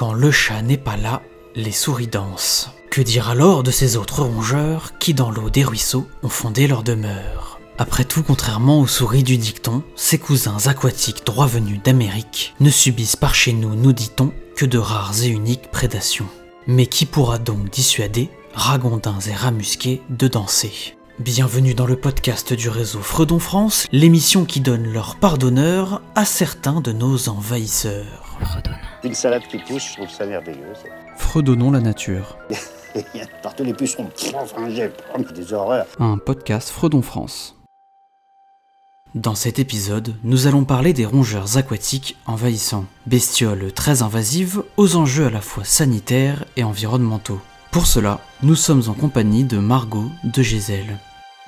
Quand le chat n'est pas là, les souris dansent. Que dire alors de ces autres rongeurs qui, dans l'eau des ruisseaux, ont fondé leur demeure? Après tout, contrairement aux souris du dicton, ces cousins aquatiques droit venus d'Amérique ne subissent par chez nous, nous dit-on, que de rares et uniques prédations. Mais qui pourra donc dissuader ragondins et ramusqués de danser? Bienvenue dans le podcast du réseau Fredon France, l'émission qui donne leur part d'honneur à certains de nos envahisseurs. Une salade qui pousse, je trouve ça merveilleux. ça. Fredonnons la nature. Partout les pucerons, des horreurs. un podcast Fredon France. Dans cet épisode, nous allons parler des rongeurs aquatiques envahissants, bestioles très invasives aux enjeux à la fois sanitaires et environnementaux. Pour cela, nous sommes en compagnie de Margot de Gézel.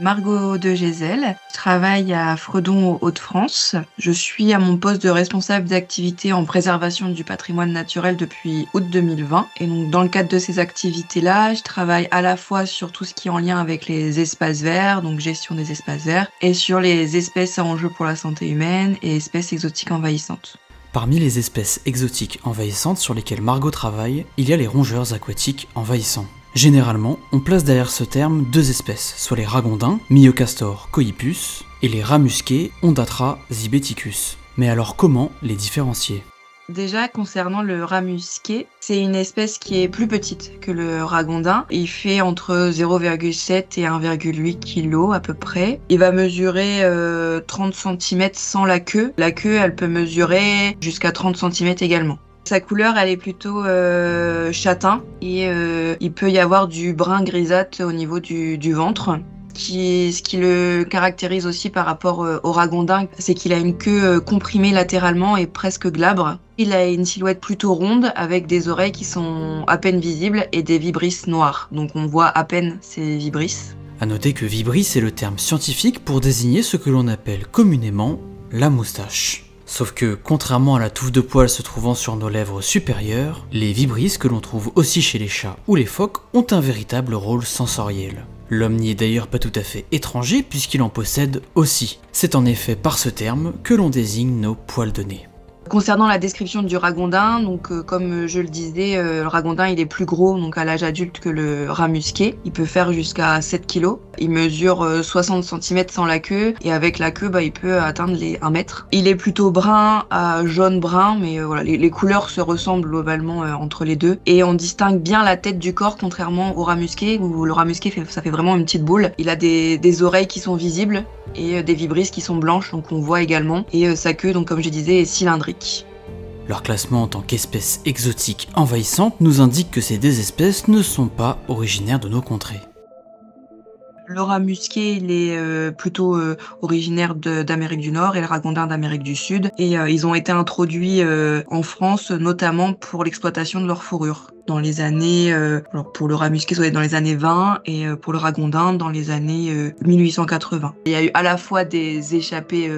Margot de Gézel, je travaille à Fredon, Hauts-de-France. Je suis à mon poste de responsable d'activité en préservation du patrimoine naturel depuis août 2020. Et donc, dans le cadre de ces activités-là, je travaille à la fois sur tout ce qui est en lien avec les espaces verts, donc gestion des espaces verts, et sur les espèces à enjeu pour la santé humaine et espèces exotiques envahissantes. Parmi les espèces exotiques envahissantes sur lesquelles Margot travaille, il y a les rongeurs aquatiques envahissants. Généralement, on place derrière ce terme deux espèces, soit les ragondins, Myocastor coipus, et les rats musqués, Ondatra zibeticus. Mais alors comment les différencier? Déjà, concernant le rat musqué, c'est une espèce qui est plus petite que le ragondin. Il fait entre 0,7 et 1,8 kg à peu près. Il va mesurer euh, 30 cm sans la queue. La queue, elle peut mesurer jusqu'à 30 cm également. Sa couleur, elle est plutôt euh, châtain et euh, il peut y avoir du brun grisâtre au niveau du, ventre. Ce qui le caractérise aussi par rapport euh, au ragondin, c'est qu'il a une queue comprimée latéralement et presque glabre. Il a une silhouette plutôt ronde avec des oreilles qui sont à peine visibles et des vibrisses noires. Donc on voit à peine ces vibrisses. À noter que vibris est le terme scientifique pour désigner ce que l'on appelle communément la moustache. Sauf que, contrairement à la touffe de poils se trouvant sur nos lèvres supérieures, les vibrisses que l'on trouve aussi chez les chats ou les phoques ont un véritable rôle sensoriel. L'homme n'y est d'ailleurs pas tout à fait étranger puisqu'il en possède aussi. C'est en effet par ce terme que l'on désigne nos poils de nez. Concernant la description du ragondin, donc euh, comme je le disais, euh, le ragondin il est plus gros donc à l'âge adulte que le rat musqué. Il peut faire jusqu'à 7 kg. Il mesure euh, 60 cm sans la queue et avec la queue bah, il peut atteindre les 1 mètre. Il est plutôt brun à jaune brun mais euh, voilà les, les couleurs se ressemblent globalement euh, entre les deux et on distingue bien la tête du corps contrairement au rat musqué où le rat musqué fait, ça fait vraiment une petite boule. Il a des, des oreilles qui sont visibles et euh, des vibrisses qui sont blanches donc on voit également et euh, sa queue donc comme je disais est cylindrique. Leur classement en tant qu'espèces exotiques envahissantes nous indique que ces deux espèces ne sont pas originaires de nos contrées. Le rat musqué, il est euh, plutôt euh, originaire d'Amérique du Nord et le ragondin d'Amérique du Sud. Et euh, ils ont été introduits en France, notamment pour l'exploitation de leur fourrure. Dans les années, pour le rat musqué, ça doit être dans les années 20 et pour le ragondin dans les années euh, 1880. Il y a eu à la fois des échappées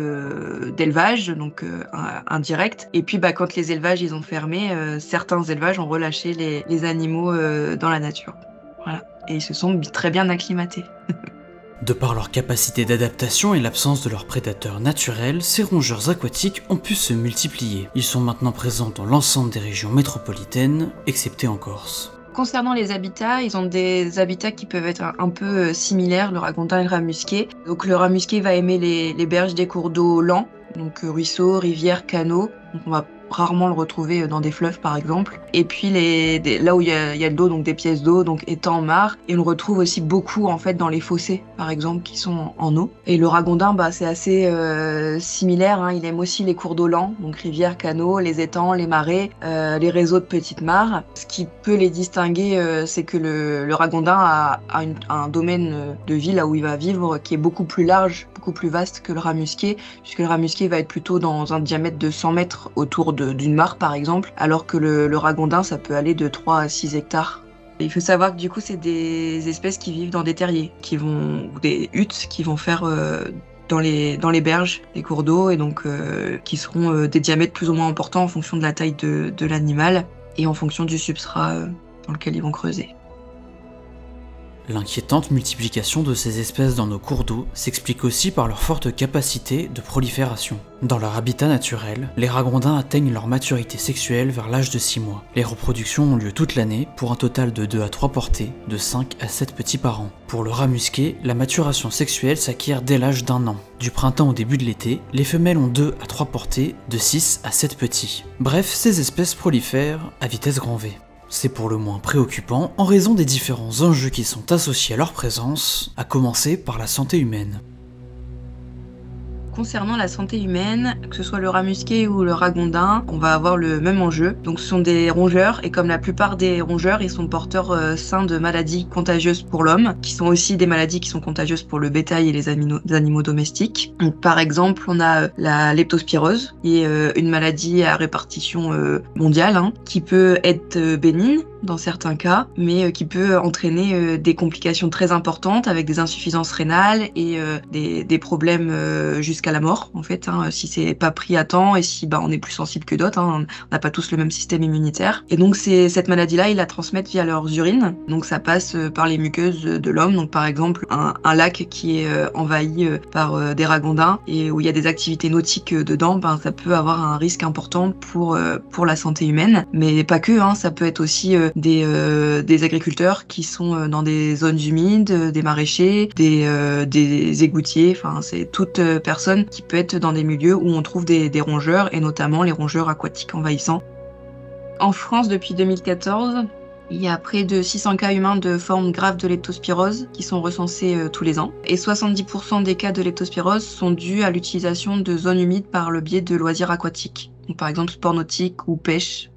d'élevage, donc in- indirectes, et puis bah, quand les élevages ils ont fermé, certains élevages ont relâché les, les animaux dans la nature. Voilà. Et ils se sont très bien acclimatés. De par leur capacité d'adaptation et l'absence de leurs prédateurs naturels, ces rongeurs aquatiques ont pu se multiplier. Ils sont maintenant présents dans l'ensemble des régions métropolitaines, excepté en Corse. Concernant les habitats, ils ont des habitats qui peuvent être un, peu euh, similaires, le ragondin et le rat musqué. Donc le rat musqué va aimer les, les berges des cours d'eau lents, donc euh, ruisseaux, rivières, canaux. Donc on va rarement le retrouver euh, dans des fleuves par exemple. Et puis là où il y a, de l'eau, donc des pièces d'eau, donc étangs, mares. Et on le retrouve aussi beaucoup en fait dans les fossés par exemple qui sont en, eau. Et le ragondin, bah, c'est assez euh, similaire. hein. Il aime aussi les cours d'eau lents, donc rivières, canaux, les étangs, les marais, euh, les réseaux de petites mares. Ce qui peut les distinguer, c'est que le, le ragondin a, a un domaine de vie là où il va vivre qui est beaucoup plus large, plus vaste que le rat musqué, puisque le rat musqué va être plutôt dans un diamètre de 100 mètres autour d'une mare par exemple, alors que le, ragondin ça peut aller de 3 à 6 hectares. Il faut savoir que du coup c'est des espèces qui vivent dans des terriers, qui vont ou des huttes qui vont faire euh, dans les dans les berges, les cours d'eau et donc euh, qui seront euh, des diamètres plus ou moins importants en fonction de la taille de, de l'animal et en fonction du substrat dans lequel ils vont creuser. L'inquiétante multiplication de ces espèces dans nos cours d'eau s'explique aussi par leur forte capacité de prolifération. Dans leur habitat naturel, les ragondins atteignent leur maturité sexuelle vers l'âge de 6 mois. Les reproductions ont lieu toute l'année pour un total de 2 à 3 portées, de 5 à 7 petits par an. Pour le rat musqué, la maturation sexuelle s'acquiert dès l'âge d'un an. Du printemps au début de l'été, les femelles ont 2 à 3 portées, de 6 à 7 petits. Bref, ces espèces prolifèrent à vitesse grand V. C'est pour le moins préoccupant en raison des différents enjeux qui sont associés à leur présence, à commencer par la santé humaine. Concernant la santé humaine, que ce soit le rat musqué ou le ragondin, on va avoir le même enjeu. Donc ce sont des rongeurs et comme la plupart des rongeurs, ils sont porteurs euh, sains de maladies contagieuses pour l'homme, qui sont aussi des maladies qui sont contagieuses pour le bétail et les animaux, domestiques. Donc par exemple, on a euh, la leptospirose, qui est euh, une maladie à répartition mondiale, hein, qui peut être bénigne dans certains cas, mais qui peut entraîner des complications très importantes avec des insuffisances rénales et des, des problèmes jusqu'à la mort en fait hein, si c'est pas pris à temps et si bah on est plus sensible que d'autres hein, on n'a pas tous le même système immunitaire. Et donc cette maladie là ils la transmettent via leurs urines. Donc ça passe euh, par les muqueuses de l'homme. Donc par exemple un, lac qui est euh, envahi euh, par des ragondins et où il y a des activités nautiques dedans ben ça peut avoir un risque important pour pour la santé humaine. Mais pas que hein, ça peut être aussi des des agriculteurs qui sont dans des zones humides des maraîchers des des égoutiers enfin c'est toute personne qui peut être dans des milieux où on trouve des, rongeurs, et notamment les rongeurs aquatiques envahissants. En France, depuis 2014, il y a près de 600 cas humains de forme grave de leptospirose qui sont recensés euh, tous les ans. Et 70% des cas de leptospirose sont dus à l'utilisation de zones humides par le biais de loisirs aquatiques, par exemple sport nautique ou pêche.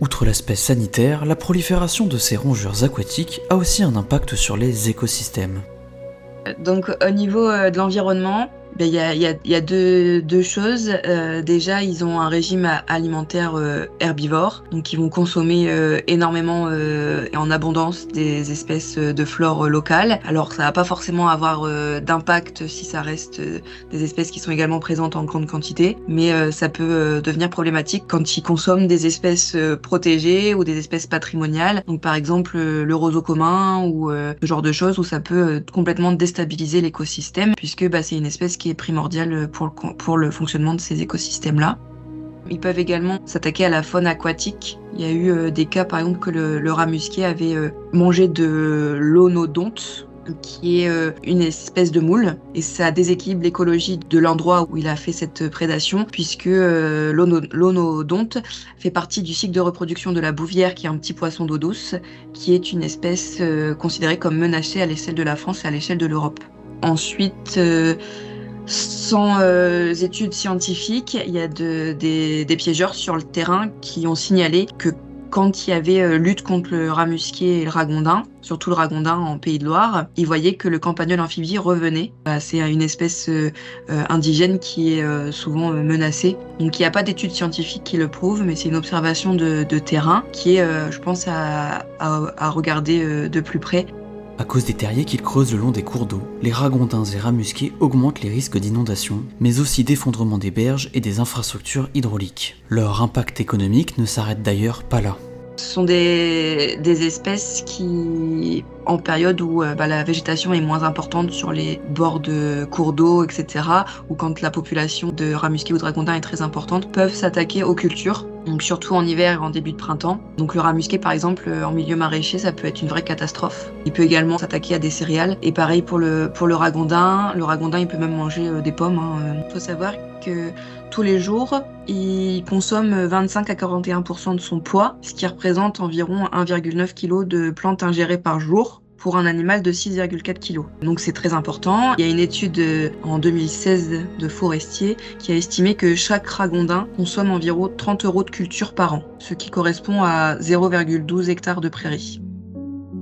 Outre l'aspect sanitaire, la prolifération de ces rongeurs aquatiques a aussi un impact sur les écosystèmes. Donc au niveau euh, de l'environnement, ben, il y, a, y, a, deux, deux choses. Euh, déjà, ils ont un régime alimentaire euh, herbivore, donc ils vont consommer euh, énormément et en abondance des espèces de flore locales. Alors, ça va pas forcément avoir d'impact si ça reste des espèces qui sont également présentes en grande quantité, mais ça peut devenir problématique quand ils consomment des espèces protégées ou des espèces patrimoniales. Donc, par exemple, le roseau commun ou ce genre de choses où ça peut complètement déstabiliser l'écosystème, puisque bah, c'est une espèce qui est primordial pour le, pour le fonctionnement de ces écosystèmes-là. Ils peuvent également s'attaquer à la faune aquatique. Il y a eu euh, des cas, par exemple, que le, rat musqué avait euh, mangé de l'onodonte, qui est euh, une espèce de moule, et ça déséquilibre l'écologie de l'endroit où il a fait cette prédation, puisque l'onodonte fait partie du cycle de reproduction de la bouvière, qui est un petit poisson d'eau douce, qui est une espèce considérée comme menacée à l'échelle de la France et à l'échelle de l'Europe. Ensuite, sans euh, études scientifiques, il y a des, piégeurs sur le terrain qui ont signalé que quand il y avait euh, lutte contre le rat musqué et le ragondin, surtout le ragondin en Pays de Loire, ils voyaient que le campagnol amphibie revenait. Bah, c'est une espèce euh, indigène qui est souvent menacée. Donc il n'y a pas d'études scientifiques qui le prouvent, mais c'est une observation de, terrain qui est, je pense, à regarder de plus près. À cause des terriers qu'ils creusent le long des cours d'eau, les ragondins et rats musqués augmentent les risques d'inondation, mais aussi d'effondrement des berges et des infrastructures hydrauliques. Leur impact économique ne s'arrête d'ailleurs pas là. Ce sont des, espèces qui, en période où euh, bah, la végétation est moins importante sur les bords de cours d'eau, etc., ou quand la population de rats ou de ragondins est très importante, peuvent s'attaquer aux cultures donc surtout en hiver et en début de printemps. Donc le rat musqué par exemple euh, en milieu maraîcher ça peut être une vraie catastrophe. Il peut également s'attaquer à des céréales et pareil pour le pour le ragondin. Le ragondin il peut même manger euh, des pommes. Il hein. faut savoir que tous les jours il consomme 25 à 41% de son poids, ce qui représente environ 1,9 kg de plantes ingérées par jour pour un animal de 6,4 kg. Donc c'est très important. Il y a une étude euh, en 2016 de Forestier qui a estimé que chaque ragondin consomme environ 30 euros de culture par an, ce qui correspond à 0,12 hectares de prairies.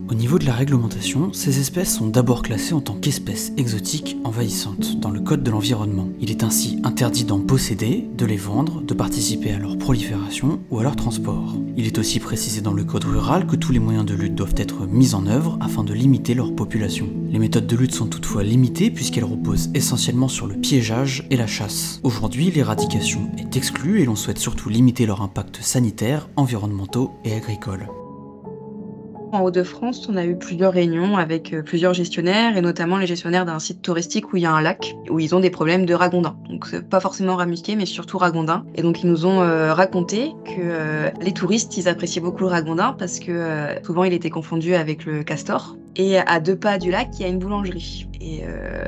Au niveau de la réglementation, ces espèces sont d'abord classées en tant qu'espèces exotiques envahissantes dans le Code de l'environnement. Il est ainsi interdit d'en posséder, de les vendre, de participer à leur prolifération ou à leur transport. Il est aussi précisé dans le Code rural que tous les moyens de lutte doivent être mis en œuvre afin de limiter leur population. Les méthodes de lutte sont toutefois limitées puisqu'elles reposent essentiellement sur le piégeage et la chasse. Aujourd'hui, l'éradication est exclue et l'on souhaite surtout limiter leur impact sanitaire, environnementaux et agricoles. En Haut-de-France, on a eu plusieurs réunions avec euh, plusieurs gestionnaires, et notamment les gestionnaires d'un site touristique où il y a un lac, où ils ont des problèmes de ragondins. Donc pas forcément ramusqués, mais surtout ragondins. Et donc ils nous ont euh, raconté que euh, les touristes, ils appréciaient beaucoup le ragondin parce que souvent il était confondu avec le castor. Et à deux pas du lac, il y a une boulangerie. Et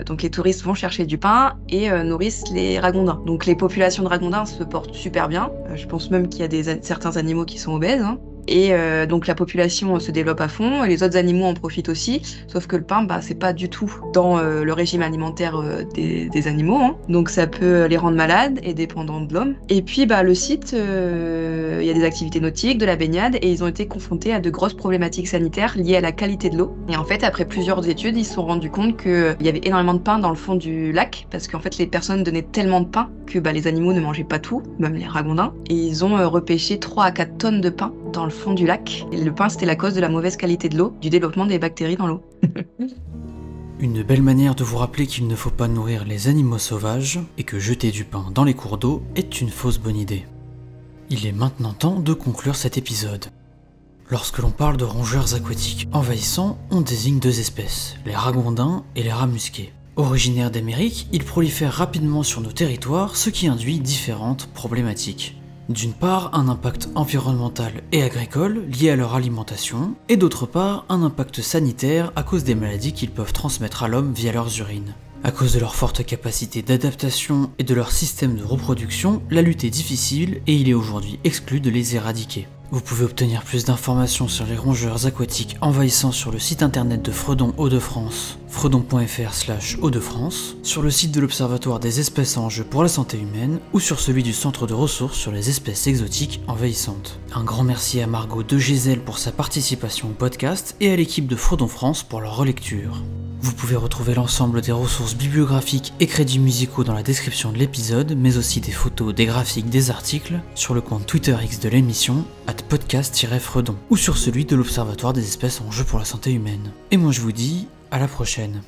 donc les touristes vont chercher du pain et nourrissent les ragondins. Donc les populations de ragondins se portent super bien. je pense même qu'il y a certains animaux qui sont obèses. Hein. Et euh, donc la population se développe à fond, et les autres animaux en profitent aussi, sauf que le pain, bah, c'est pas du tout dans euh, le régime alimentaire euh, des, animaux, hein. donc ça peut les rendre malades et dépendants de l'homme. Et puis bah, le site, il y a des activités nautiques, de la baignade, et ils ont été confrontés à de grosses problématiques sanitaires liées à la qualité de l'eau. Et en fait, après plusieurs études, ils se sont rendus compte qu'il y avait énormément de pain dans le fond du lac, parce qu'en fait les personnes donnaient tellement de pain que bah, les animaux ne mangeaient pas tout, même les ragondins, et ils ont repêché 3 à 4 tonnes de pain le fond du lac. Et le pain, c'était la cause de la mauvaise qualité de l'eau, du développement des bactéries dans l'eau. Une belle manière de vous rappeler qu'il ne faut pas nourrir les animaux sauvages et que jeter du pain dans les cours d'eau est une fausse bonne idée. Il est maintenant temps de conclure cet épisode. Lorsque l'on parle de rongeurs aquatiques envahissants, on désigne deux espèces, les ragondins et les rats musqués. Originaires d'Amérique, ils prolifèrent rapidement sur nos territoires, ce qui induit différentes problématiques. D'une part, un impact environnemental et agricole lié à leur alimentation, et d'autre part, un impact sanitaire à cause des maladies qu'ils peuvent transmettre à l'homme via leurs urines. À cause de leur forte capacité d'adaptation et de leur système de reproduction, la lutte est difficile et il est aujourd'hui exclu de les éradiquer. Vous pouvez obtenir plus d'informations sur les rongeurs aquatiques envahissants sur le site internet de Fredon Hauts-de-France, fredon.fr slash Hauts-de-France, sur le site de l'Observatoire des espèces en jeu pour la santé humaine ou sur celui du Centre de ressources sur les espèces exotiques envahissantes. Un grand merci à Margot de Gisèle pour sa participation au podcast et à l'équipe de Fredon France pour leur relecture. Vous pouvez retrouver l'ensemble des ressources bibliographiques et crédits musicaux dans la description de l'épisode, mais aussi des photos, des graphiques, des articles sur le compte Twitter X de l'émission, at podcast-fredon, ou sur celui de l'Observatoire des espèces en jeu pour la santé humaine. Et moi je vous dis à la prochaine.